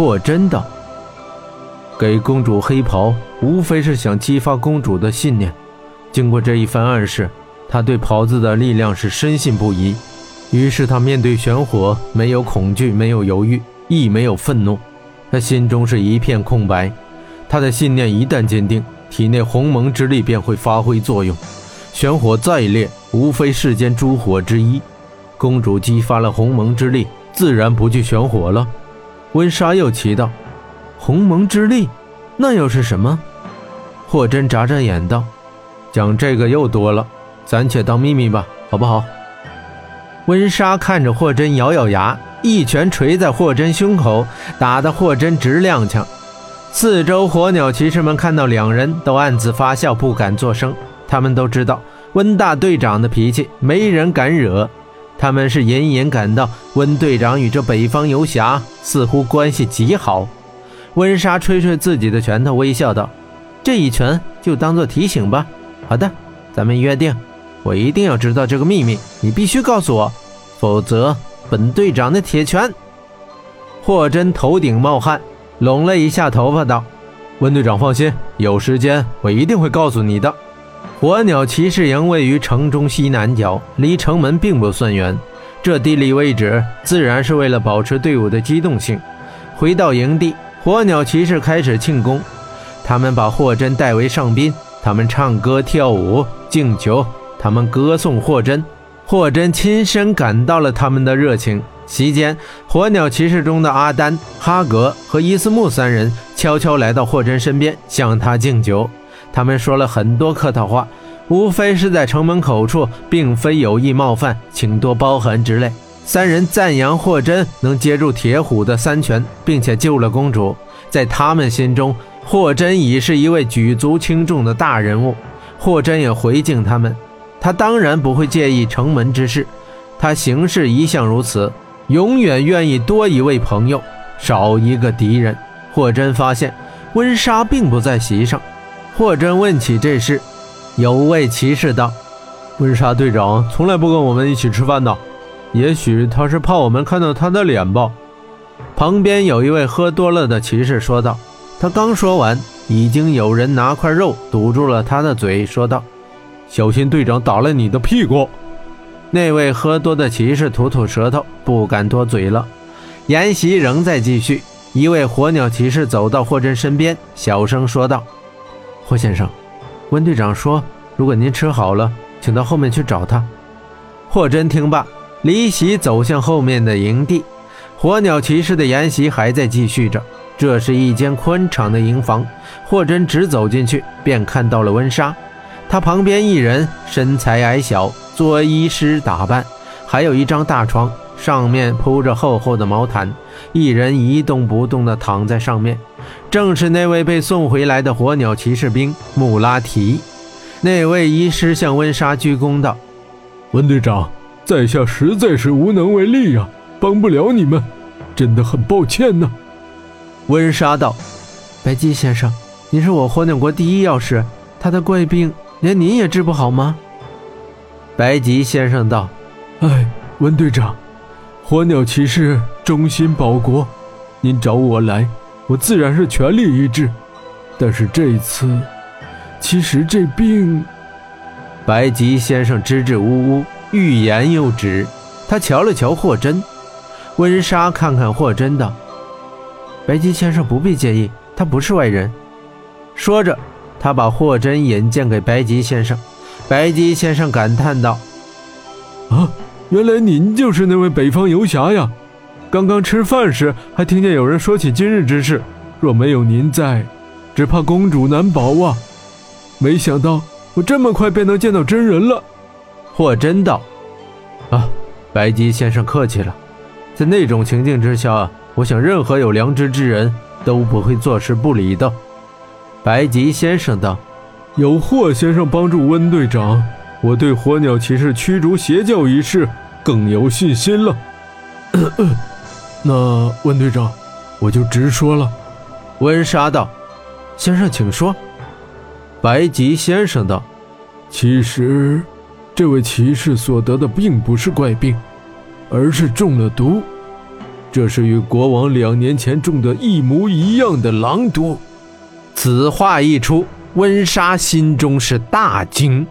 我真的：“给公主黑袍，无非是想激发公主的信念。经过这一番暗示，他对袍子的力量是深信不疑。于是他面对玄火，没有恐惧，没有犹豫，亦没有愤怒，他心中是一片空白。他的信念一旦坚定，体内鸿蒙之力便会发挥作用。玄火再烈，无非世间诸火之一。公主激发了鸿蒙之力，自然不惧玄火了。”温莎又奇道：“鸿蒙之力，那又是什么？”霍真眨眨眼道：“讲这个又多了，暂且当秘密吧，好不好？”温莎看着霍真，咬咬牙，一拳捶在霍真胸口，打得霍真直踉跄。四周火鸟骑士们看到两人都暗自发笑，不敢作声。他们都知道温大队长的脾气，没人敢惹。他们是隐隐感到温队长与这北方游侠似乎关系极好。温莎吹吹自己的拳头，微笑道：“这一拳就当做提醒吧。好的，咱们约定，我一定要知道这个秘密，你必须告诉我，否则本队长的铁拳。”霍真头顶冒汗，拢了一下头发，道：“温队长放心，有时间我一定会告诉你的。”火鸟骑士营位于城中西南角，离城门并不算远。这地理位置自然是为了保持队伍的机动性。回到营地，火鸟骑士开始庆功。他们把霍真带为上宾，他们唱歌跳舞敬酒，他们歌颂霍真。霍真亲身感到了他们的热情。席间，火鸟骑士中的阿丹、哈格和伊斯木三人悄悄来到霍真身边，向他敬酒。他们说了很多客套话，无非是在城门口处，并非有意冒犯，请多包涵之类。三人赞扬霍真能接住铁虎的三拳，并且救了公主。在他们心中，霍真已是一位举足轻重的大人物。霍真也回敬他们，他当然不会介意城门之事，他行事一向如此，永远愿意多一位朋友，少一个敌人。霍真发现温莎并不在席上。霍真问起这事，有位骑士道：“温莎队长从来不跟我们一起吃饭的，也许他是怕我们看到他的脸吧。”旁边有一位喝多了的骑士说道。他刚说完，已经有人拿块肉堵住了他的嘴，说道：“小心队长打了你的屁股。”那位喝多的骑士吐吐舌头，不敢多嘴了。宴席仍在继续，一位火鸟骑士走到霍真身边，小声说道。霍先生，温队长说：“如果您吃好了，请到后面去找他。”霍真听罢，离席走向后面的营地。火鸟骑士的筵席还在继续着。这是一间宽敞的营房，霍真只走进去，便看到了温莎。他旁边一人身材矮小，做医师打扮，还有一张大床，上面铺着厚厚的毛毯，一人一动不动地躺在上面。正是那位被送回来的火鸟骑士兵穆拉提。那位医师向温莎鞠躬道：“温队长，在下实在是无能为力呀，帮不了你们，真的很抱歉呢。”温莎道：“白姬先生，您是我火鸟国第一药师，他的怪病连您也治不好吗？”白吉先生道：“哎，温队长，火鸟骑士忠心保国，您找我来。”我自然是全力医治，但是这一次，其实这病……白吉先生支支吾吾，欲言又止。他瞧了瞧霍真，温莎看看霍真道：“白吉先生不必介意，他不是外人。”说着，他把霍真引荐给白吉先生。白吉先生感叹道：“啊，原来您就是那位北方游侠呀！”刚刚吃饭时还听见有人说起今日之事，若没有您在，只怕公主难保啊！没想到我这么快便能见到真人了。霍真道：“啊，白吉先生客气了，在那种情境之下，我想任何有良知之人都不会坐视不理的。”白吉先生道：“有霍先生帮助温队长，我对火鸟骑士驱逐邪教一事更有信心了。”那温队长，我就直说了。温莎道：“先生，请说。”白吉先生道：“其实，这位骑士所得的并不是怪病，而是中了毒。”这是与国王两年前中的一模一样的狼毒。此话一出，温莎心中是大惊。